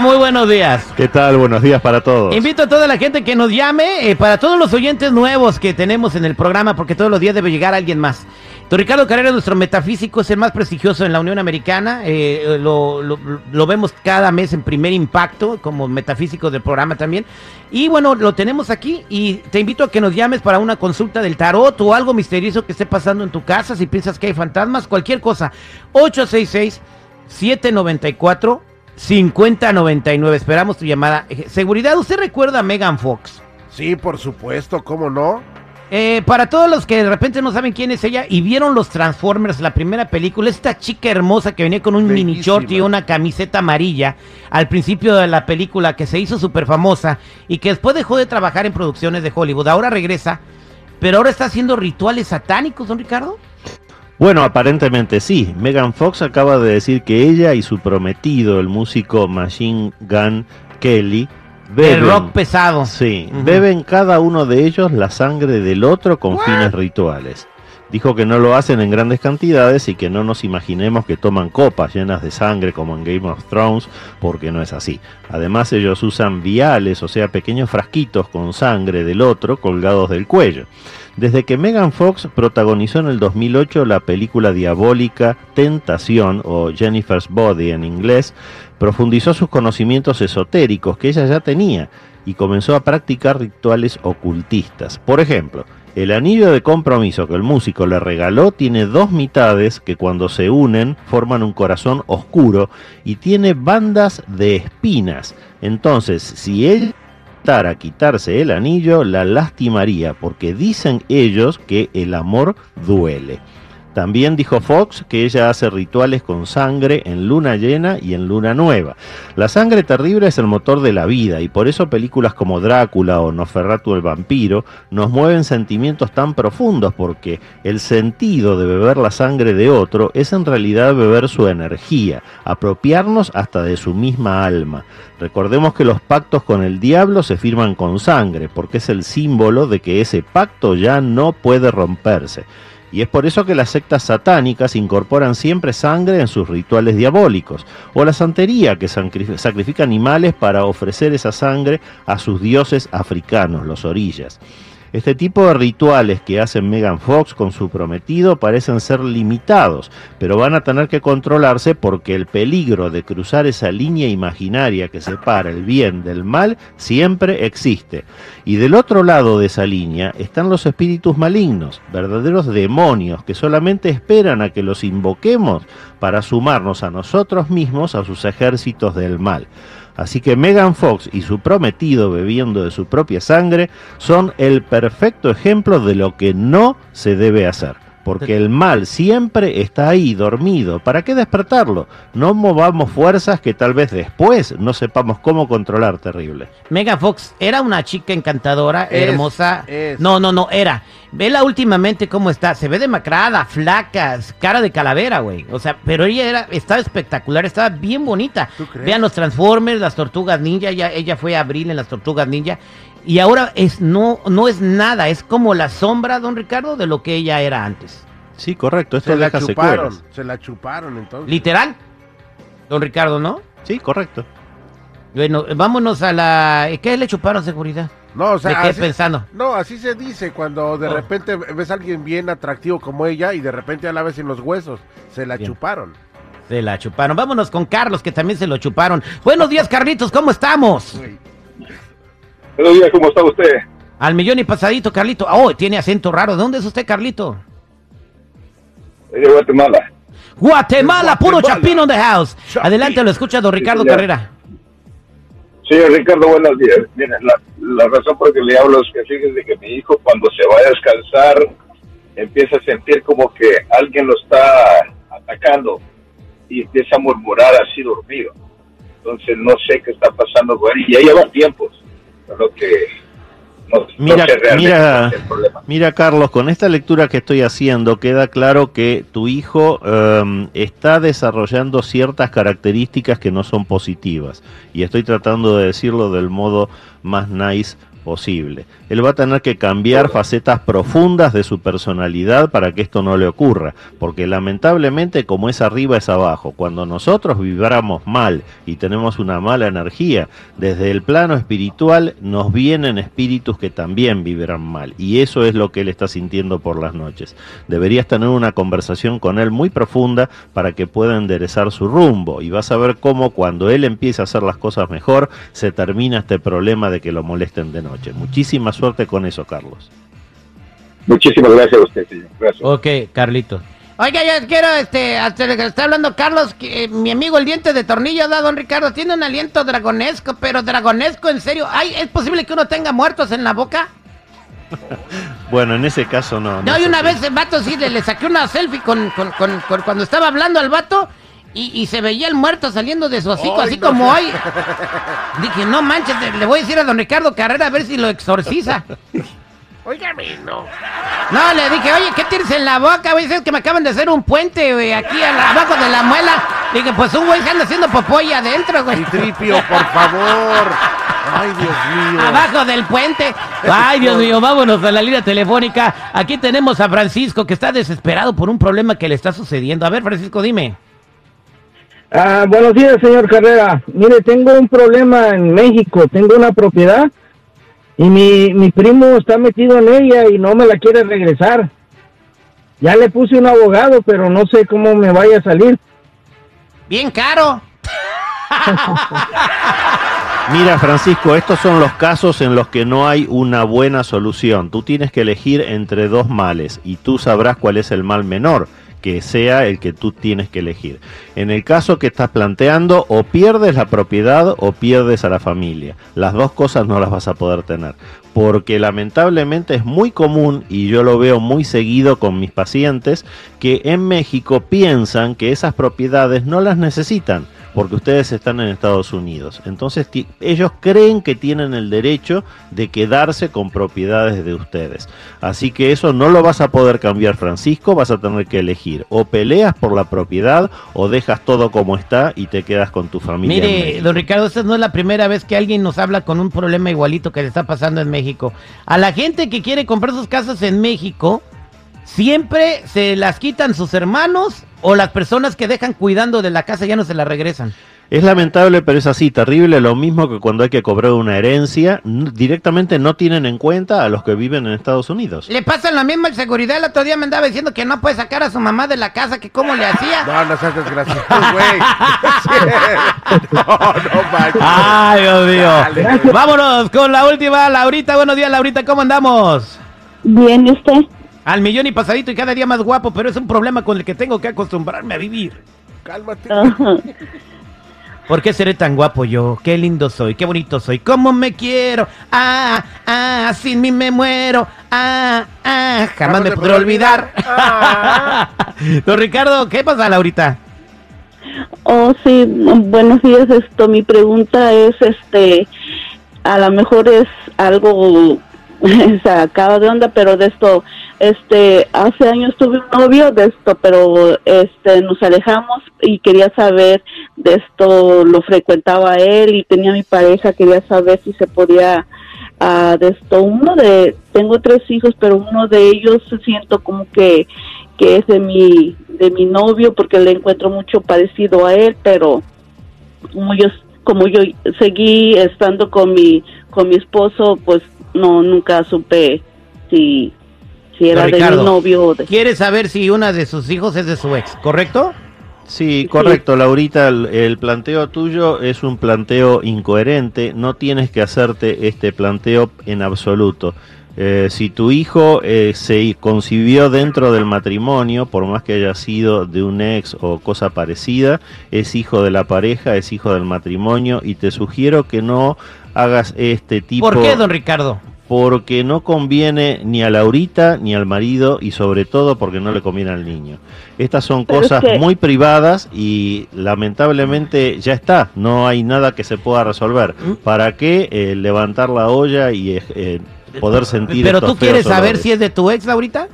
Muy buenos días. ¿Qué tal? Buenos días para todos. Invito a toda la gente que nos llame, eh, para todos los oyentes nuevos que tenemos en el programa, porque todos los días debe llegar alguien más. Don Ricardo Carrera, nuestro metafísico, es el más prestigioso en la Unión Americana. eh, lo, lo- lo vemos cada mes en primer impacto, como metafísico del programa también. Y bueno, lo tenemos aquí y te invito a que nos llames para una consulta del tarot o algo misterioso que esté pasando en tu casa. Si piensas que hay fantasmas, cualquier cosa. 866 794 5099. Esperamos tu llamada. Eh, Seguridad, ¿usted recuerda a Megan Fox? Sí, por supuesto, ¿cómo no? Eh, para todos los que de repente no saben quién es ella y vieron los Transformers, la primera película, esta chica hermosa que venía con un mini short y una camiseta amarilla al principio de la película que se hizo súper famosa y que después dejó de trabajar en producciones de Hollywood. Ahora regresa, pero ahora está haciendo rituales satánicos, don Ricardo. Bueno, aparentemente sí. Megan Fox acaba de decir que ella y su prometido, el músico Machine Gun Kelly, El beben, rock pesado. sí, beben cada uno de ellos la sangre del otro con fines rituales. Dijo que no lo hacen en grandes cantidades y que no nos imaginemos que toman copas llenas de sangre como en Game of Thrones, porque no es así. Además ellos usan viales, o sea, pequeños frasquitos con sangre del otro colgados del cuello. Desde que Megan Fox protagonizó en el 2008 la película diabólica Tentación o Jennifer's Body en inglés, profundizó sus conocimientos esotéricos que ella ya tenía y comenzó a practicar rituales ocultistas. Por ejemplo, el anillo de compromiso que el músico le regaló tiene dos mitades que cuando se unen forman un corazón oscuro y tiene bandas de espinas. Entonces, si él intentara quitarse el anillo, la lastimaría, porque dicen ellos que el amor duele. También dijo Fox que ella hace rituales con sangre en luna llena y en luna nueva. La sangre terrible es el motor de la vida y por eso películas como Drácula o Nosferatu el vampiro nos mueven sentimientos tan profundos porque el sentido de beber la sangre de otro es en realidad beber su energía, apropiarnos hasta de su misma alma. Recordemos que los pactos con el diablo se firman con sangre porque es el símbolo de que ese pacto ya no puede romperse. Y es por eso que las sectas satánicas incorporan siempre sangre en sus rituales diabólicos, o la santería que sacri- sacrifica animales para ofrecer esa sangre a sus dioses africanos, los orillas. Este tipo de rituales que hacen Megan Fox con su prometido parecen ser limitados, pero van a tener que controlarse porque el peligro de cruzar esa línea imaginaria que separa el bien del mal siempre existe. Y del otro lado de esa línea están los espíritus malignos, verdaderos demonios que solamente esperan a que los invoquemos para sumarnos a nosotros mismos a sus ejércitos del mal. Así que Megan Fox y su prometido bebiendo de su propia sangre son el perfecto ejemplo de lo que no se debe hacer. Porque el mal siempre está ahí, dormido. ¿Para qué despertarlo? No movamos fuerzas que tal vez después no sepamos cómo controlar terrible. Megan Fox era una chica encantadora, Es, hermosa. es. No, no, no, era. Vela últimamente cómo está. Se ve demacrada, flaca, cara de calavera, güey. O sea, pero ella era, estaba espectacular, estaba bien bonita. ¿Tú crees? Vean los Transformers, las Tortugas Ninja. Ella, ella fue Abril en las Tortugas Ninja. Y ahora es no, no es nada, es como la sombra, don Ricardo, de lo que ella era antes. Sí, correcto. Esto Se la deja chuparon, secuelas. se la chuparon entonces. Literal. Don Ricardo, ¿no? Sí, correcto. Bueno, vámonos a la... ¿Qué le chuparon seguridad? No, o ¿De sea, qué así, pensando? no, así se dice cuando de Oh. repente ves a alguien bien atractivo como ella y de repente ya la ves en los huesos. Se la Bien. chuparon. Se la chuparon. Vámonos con Carlos, que también se lo chuparon. Buenos días, Carlitos, ¿cómo estamos? Buenos días, ¿cómo está usted? Al millón y pasadito, Carlito. Oh, tiene acento raro. ¿De dónde es usted, Carlito? Soy de Guatemala. Guatemala, puro chapino in the house. Chapín. Adelante, lo escucha don Ricardo. Carrera. Señor Ricardo, buenos días. La, la razón por que le hablo es que fíjese que mi hijo cuando se va a descansar empieza a sentir como que alguien lo está atacando y empieza a murmurar así dormido. Entonces no sé qué está pasando con él y ya lleva tiempos. Lo que no, no Mira, mira. Mira, Carlos, con esta lectura que estoy haciendo queda claro que tu hijo em, está desarrollando ciertas características que no son positivas. Y estoy tratando de decirlo del modo más nice posible. Él va a tener que cambiar facetas profundas de su personalidad para que esto no le ocurra, porque lamentablemente como es arriba es abajo. Cuando nosotros vibramos mal y tenemos una mala energía, desde el plano espiritual nos vienen espíritus que también vibran mal y eso es lo que él está sintiendo por las noches. Deberías tener una conversación con él muy profunda para que pueda enderezar su rumbo y vas a ver cómo cuando él empiece a hacer las cosas mejor se termina este problema de que lo molesten de noche. Muchísima suerte con eso, Carlos. Muchísimas gracias a usted, señor. Gracias. Ok, Carlitos. Oiga, yo quiero, este, hasta que está hablando Carlos, que eh, mi amigo el diente de tornillo, da don Ricardo, tiene un aliento dragonesco, pero dragonesco en serio. Ay, ¿Es posible que uno tenga muertos en la boca? Bueno, en ese caso no. No, es y una así. vez el vato sí le, le saqué una selfie con, con- con- con- cuando estaba hablando al vato y, y se veía el muerto saliendo de su hocico, así no. como hoy. Dije, no manches, le voy a decir a don Ricardo Carrera a ver si lo exorciza. Óigame, no. No, le dije, oye, ¿qué tienes en la boca, güey? Es que me acaban de hacer un puente, güey, aquí abajo de la muela. Dije, pues un güey se anda haciendo popoya adentro, güey. Tripio, por favor. Ay, Dios mío. Abajo del puente. Ay, Dios mío, vámonos a la línea telefónica. Aquí tenemos a Francisco que está desesperado por un problema que le está sucediendo. A ver, Francisco, dime. Ah, buenos días, señor Carrera. Mire, tengo un problema en México. Tengo una propiedad y mi, mi primo está metido en ella y no me la quiere regresar. Ya le puse un abogado, pero no sé cómo me vaya a salir. Bien caro. Mira, Francisco, estos son los casos en los que no hay una buena solución. Tú tienes que elegir entre dos males y tú sabrás cuál es el mal menor, que sea el que tú tienes que elegir. En el caso que estás planteando, o pierdes la propiedad o pierdes a la familia. Las dos cosas no las vas a poder tener. Porque lamentablemente es muy común, y yo lo veo muy seguido con mis pacientes, que en México piensan que esas propiedades no las necesitan porque ustedes están en Estados Unidos. Entonces ellos creen que tienen el derecho de quedarse con propiedades de ustedes. Así que eso no lo vas a poder cambiar, Francisco, vas a tener que elegir o peleas por la propiedad o dejas todo como está y te quedas con tu familia. Mire, don Ricardo, esta no es la primera vez que alguien nos habla con un problema igualito que le está pasando en México. A la gente que quiere comprar sus casas en México, siempre se las quitan sus hermanos o las personas que dejan cuidando de la casa ya no se la regresan. Es lamentable, pero es así, terrible, lo mismo que cuando hay que cobrar una herencia, directamente no tienen en cuenta a los que viven en Estados Unidos. Le pasa lo mismo al seguridad. El otro día me andaba diciendo que no puede sacar a su mamá de la casa, que cómo le hacía. No, no seas desgraciado, güey. no, no manches. Ay, Dios mío. Dale. Vámonos con la última, Laurita. Buenos días, Laurita, ¿cómo andamos? Bien, ¿y usted? Al millón y pasadito y cada día más guapo, pero es un problema con el que tengo que acostumbrarme a vivir. Cálmate. ¿Por qué seré tan guapo yo? Qué lindo soy, qué bonito soy, cómo me quiero. Ah, ah, sin mí me muero. Ah, ah, jamás me podré olvidar. Ah. Don Ricardo, ¿qué pasa, Laurita? Oh, sí, buenos días. Esto, mi pregunta es, este, a lo mejor es algo sacado de onda, pero de esto, este, hace años tuve un novio de esto, pero este, nos alejamos y quería saber de esto, lo frecuentaba él y tenía mi pareja, quería saber si se podía ah, de esto, uno de, tengo tres hijos, pero uno de ellos siento como que, que es de mi, de mi novio porque le encuentro mucho parecido a él, pero como yo, como yo seguí estando con mi, con mi esposo, pues no, nunca supe si, si era de mi novio o de... Quiere saber si una de sus hijos es de su ex, ¿correcto? Sí, correcto, Laurita, el, el planteo tuyo es un planteo incoherente, no tienes que hacerte este planteo en absoluto. Eh, si tu hijo eh, se concibió dentro del matrimonio, por más que haya sido de un ex o cosa parecida, es hijo de la pareja, es hijo del matrimonio y te sugiero que no hagas este tipo ¿Por qué, don Ricardo? Porque no conviene ni a Laurita ni al marido y sobre todo porque no le conviene al niño. Estas son Pero es cosas que- muy privadas y lamentablemente ya está, no hay nada que se pueda resolver. ¿Mm? ¿Para qué eh, levantar la olla y eh, eh, poder sentir Pero estos tú quieres feos saber si es de tu ex, Laurita.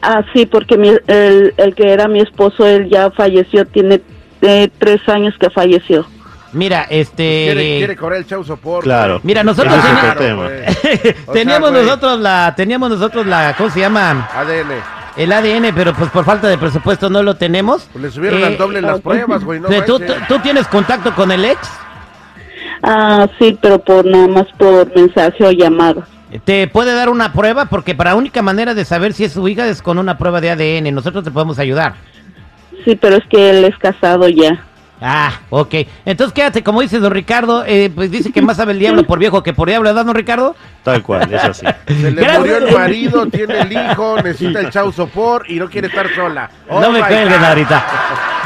Ah, sí, porque mi- el, el que era mi esposo, él ya falleció, tiene eh, tres años que falleció. Mira, este... Quiere, quiere cobrar el chau sopor. Claro. Mira, nosotros Ese es teníamos- teníamos sea, nosotros la, teníamos nosotros la, ¿cómo se llama? ADN. El ADN, pero pues por falta de presupuesto no lo tenemos. Pues le subieron Eh, al doble las pruebas, güey. No ¿Tú, manches. tú- tú tienes contacto con el ex? Ah, sí, pero por nada más por mensaje o llamada. ¿Te puede dar una prueba? Porque para la única manera de saber si es su hija es con una prueba de ADN. Nosotros te podemos ayudar. Sí, pero es que él es casado ya. Ah, ok. Entonces quédate, como dice don Ricardo, eh, pues dice que más sabe el diablo por viejo que por diablo, ¿verdad, don Ricardo? Tal cual, es así. Se le Gracias. murió el marido, tiene el hijo, necesita el chau sopor y no quiere estar sola. Oh no me my cuelguen ahorita.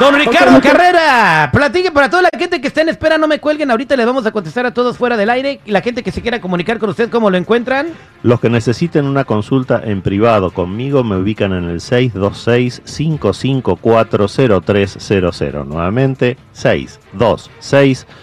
Don Ricardo Carrera, platique para toda la gente que está en espera, no me cuelguen. Ahorita le vamos a contestar a todos fuera del aire. Y la gente que se quiera comunicar con usted, ¿cómo lo encuentran? Los que necesiten una consulta en privado conmigo me ubican en el 626-554-0300. Nuevamente,